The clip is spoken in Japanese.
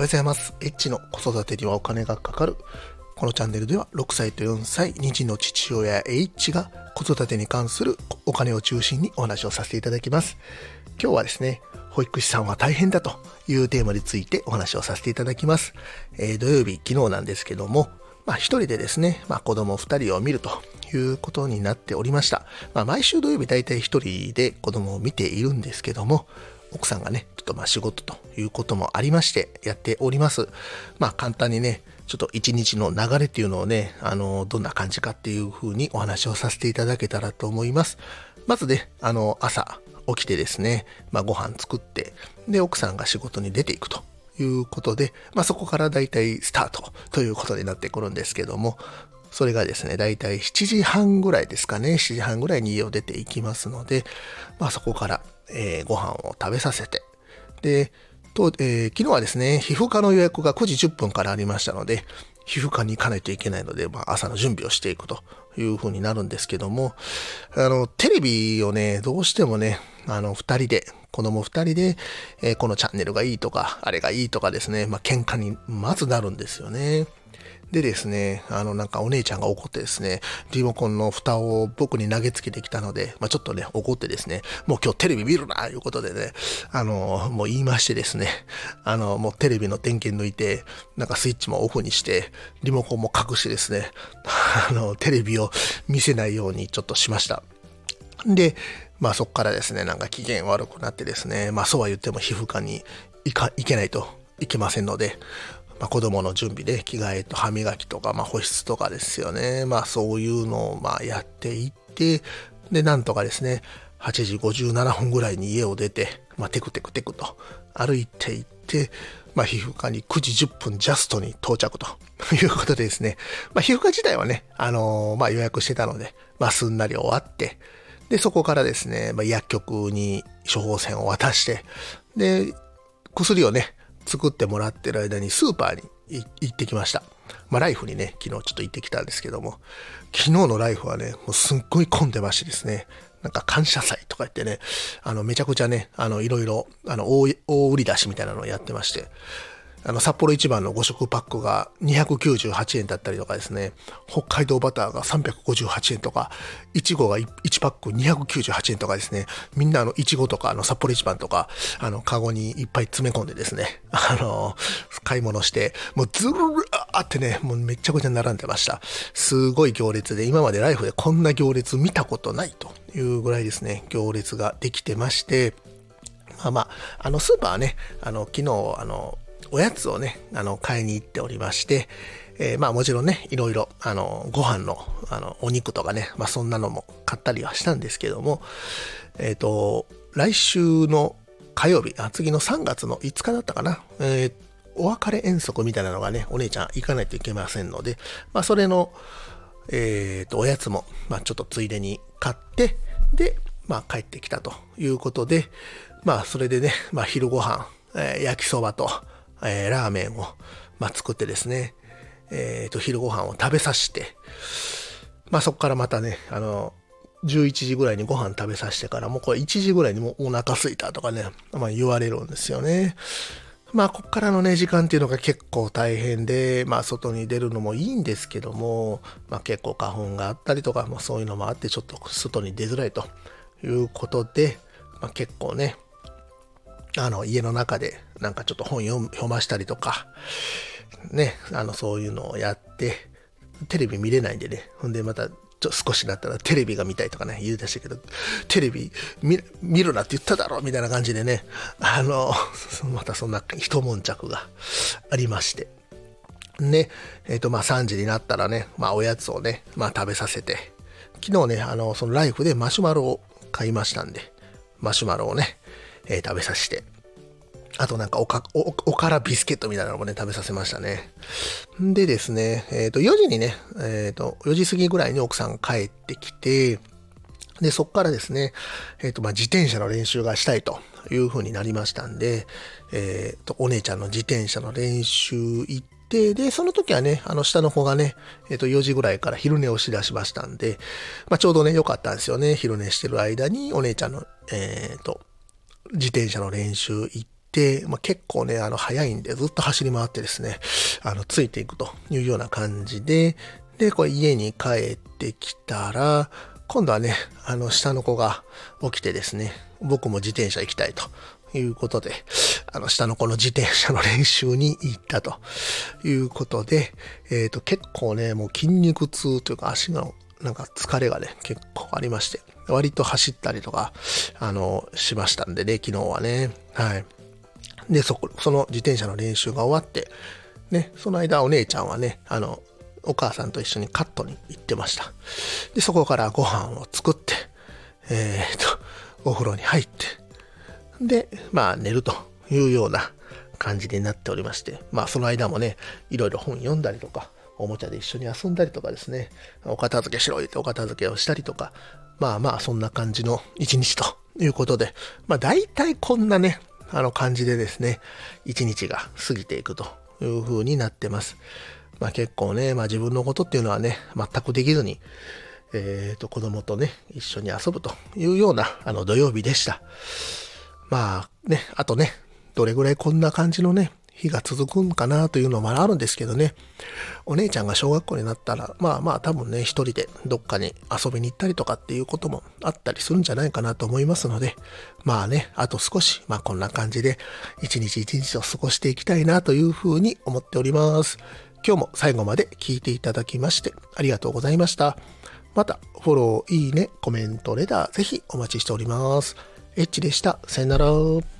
おはようございます。エッチの子育てにはお金がかかる。このチャンネルでは6歳と4歳、2児の父親 H が子育てに関するお金を中心にお話をさせていただきます。今日はですね、保育士さんは大変だというテーマについてお話をさせていただきます。えー土曜日、昨日なんですけども、まあ一人でですね、まあ子供二人を見るということになっておりました。まあ毎週土曜日大体一人で子供を見ているんですけども、奥さんがね、ちょっとまあ仕事ということもありましてやっております。まあ簡単にね、ちょっと一日の流れっていうのをね、あの、どんな感じかっていう風にお話をさせていただけたらと思います。まずね、あの、朝起きてですね、まあご飯作って、で、奥さんが仕事に出ていくということで、まあそこからだいたいスタートということになってくるんですけども、それがですね、だいたい7時半ぐらいですかね、7時半ぐらいに家を出ていきますので、まあそこから、えーご飯を食べさせて、で、と、えー昨日はですね、皮膚科の予約が9時10分からありましたので、皮膚科に行かないといけないので、まあ、朝の準備をしていくという風になるんですけども、あの、テレビをね、どうしてもね、あの、二人で、子供二人で、えーこのチャンネルがいいとか、あれがいいとかですね、まあ、喧嘩にまずなるんですよね。でですね、あの、なんかお姉ちゃんが怒ってですね、リモコンの蓋を僕に投げつけてきたので、まあ、ちょっとね、怒ってですね、もう今日テレビ見るな、いうことでね、あの、もう言いましてですね、あの、もうテレビの電源抜いて、なんかスイッチもオフにして、リモコンも隠してですね、あの、テレビを見せないようにちょっとしました。で、まあそこからですね、なんか機嫌悪くなってですね、まあそうは言っても皮膚科に行か、行けないといけませんので、まあ子供の準備で着替えと歯磨きとか、まあ保湿とかですよね。まあそういうのをまあやっていって、で、なんとかですね、8時57分ぐらいに家を出て、まあテクテクテクと歩いていって、まあ皮膚科に9時10分ジャストに到着ということでですね、まあ皮膚科自体はね、あのーまあ予約してたので、まあすんなり終わって、で、そこからですね、まあ、薬局に処方箋を渡して、で、薬をね、作ってもらってる間にスーパーに行ってきました。まあ、ライフにね、昨日ちょっと行ってきたんですけども、昨日のライフはね、もうすっごい混んでましてですね、なんか感謝祭とか言ってね、あの、めちゃくちゃね、あの、いろいろ、あの、大大売り出しみたいなのをやってまして、あの、札幌一番の5食パックが298円だったりとかですね、北海道バターが358円とか、いちごが 1, パック298円とかですね、みんなあの、いちごとか、あの、札幌一番とか、あの、カゴにいっぱい詰め込んでですね、あの、買い物して、もうずるーってね、もうめちゃくちゃ並んでました。すごい行列で、今までライフでこんな行列見たことないというぐらいですね、行列ができてまして、まあまあ、あの、スーパーはね、あの、昨日、あの、おやつをね、あの、買いに行っておりまして、えーまあもちろんね、いろいろ、あの、ご飯の、あの、お肉とかね、まあそんなのも買ったりはしたんですけども、えっ、と、来週の火曜日、あ、次の3月の5日だったかな、えーお別れ遠足みたいなのがね、お姉ちゃん行かないといけませんので、まあそれの、えっ、と、おやつも、まあちょっとついでに買って、で、まあ帰ってきたということで、まあそれでね、まあ昼ご飯、えー焼きそばと、えーラーメンを、まあ作ってですね、えっ、と、昼ご飯を食べさせて、まあそこからまたね、あの、11時ぐらいにご飯食べさせてから、もうこれ1時ぐらいにもうお腹空いたとかね、まあ言われるんですよね。まあこっからのね、時間っていうのが結構大変で、まあ外に出るのもいいんですけども、まあ結構花粉があったりとか、まあそういうのもあってちょっと外に出づらいということで、まあ結構ね、あの家の中でなんかちょっと本読読ましたりとか、ね、あのそういうのをやって、テレビ見れないんでね、ほんでまたちょ少しだったらテレビが見たいとかね、言うでしたけど、テレビ見見るなって言っただろみたいな感じでね、あの、またそんな一悶着がありまして。ね、えっ、と、まあ3時になったらね、まあおやつをね、まあ食べさせて、昨日ね、あの、そのライフでマシュマロを買いましたんで、マシュマロをね、えー食べさせて、あとなんかおかおおからビスケットみたいなのもね、食べさせましたね。でですね、えっ、と、4時にね、えっ、と、4時過ぎぐらいに奥さん帰ってきて、で、そこからですね、えっ、と、まあ、自転車の練習がしたいという風になりましたんで、えっ、と、お姉ちゃんの自転車の練習行って、で、その時はね、あの、下の子がね、えっ、と、4時ぐらいから昼寝をしだしましたんで、まあ、ちょうどね、良かったんですよね。昼寝してる間に、お姉ちゃんの、えっ、と、自転車の練習行って、まあ、結構ね、あの、早いんで、ずっと走り回ってですね、あの、ついていくというような感じで、で、これ家に帰ってきたら、今度はね、あの、下の子が起きてですね、僕も自転車行きたいということで、あの、下の子の自転車の練習に行ったということで、えっ、ー、と、結構ね、もう筋肉痛というか足のなんか疲れがね、結構ありまして、割と走ったりとか、あの、しましたんでね、昨日はね。はい。で、そこ、その自転車の練習が終わって、ね、その間お姉ちゃんはね、あの、お母さんと一緒にカットに行ってました。で、そこからご飯を作って、えー、と、お風呂に入って、で、まあ寝るというような感じになっておりまして、まあその間もね、いろいろ本読んだりとか、おもちゃで一緒に遊んだりとかですね、お片付けしろ言ってお片付けをしたりとか、まあまあそんな感じの一日ということで、まあ大体こんなね、あの感じでですね、一日が過ぎていくという風になってます。まあ結構ね、まあ自分のことっていうのはね、全くできずに、えっ、ー、と子供とね、一緒に遊ぶというようなあの土曜日でした。まあね、あとね、どれぐらいこんな感じのね、日が続くんかなというのもあるんですけどね、お姉ちゃんが小学校になったら、まあまあ多分ね、一人でどっかに遊びに行ったりとかっていうこともあったりするんじゃないかなと思いますので、まあね、あと少し、まあこんな感じで、一日一日を過ごしていきたいなというふうに思っております。今日も最後まで聞いていただきましてありがとうございました。また、フォロー、いいね、コメント、レター、ぜひお待ちしております。エッチでした。さよなら。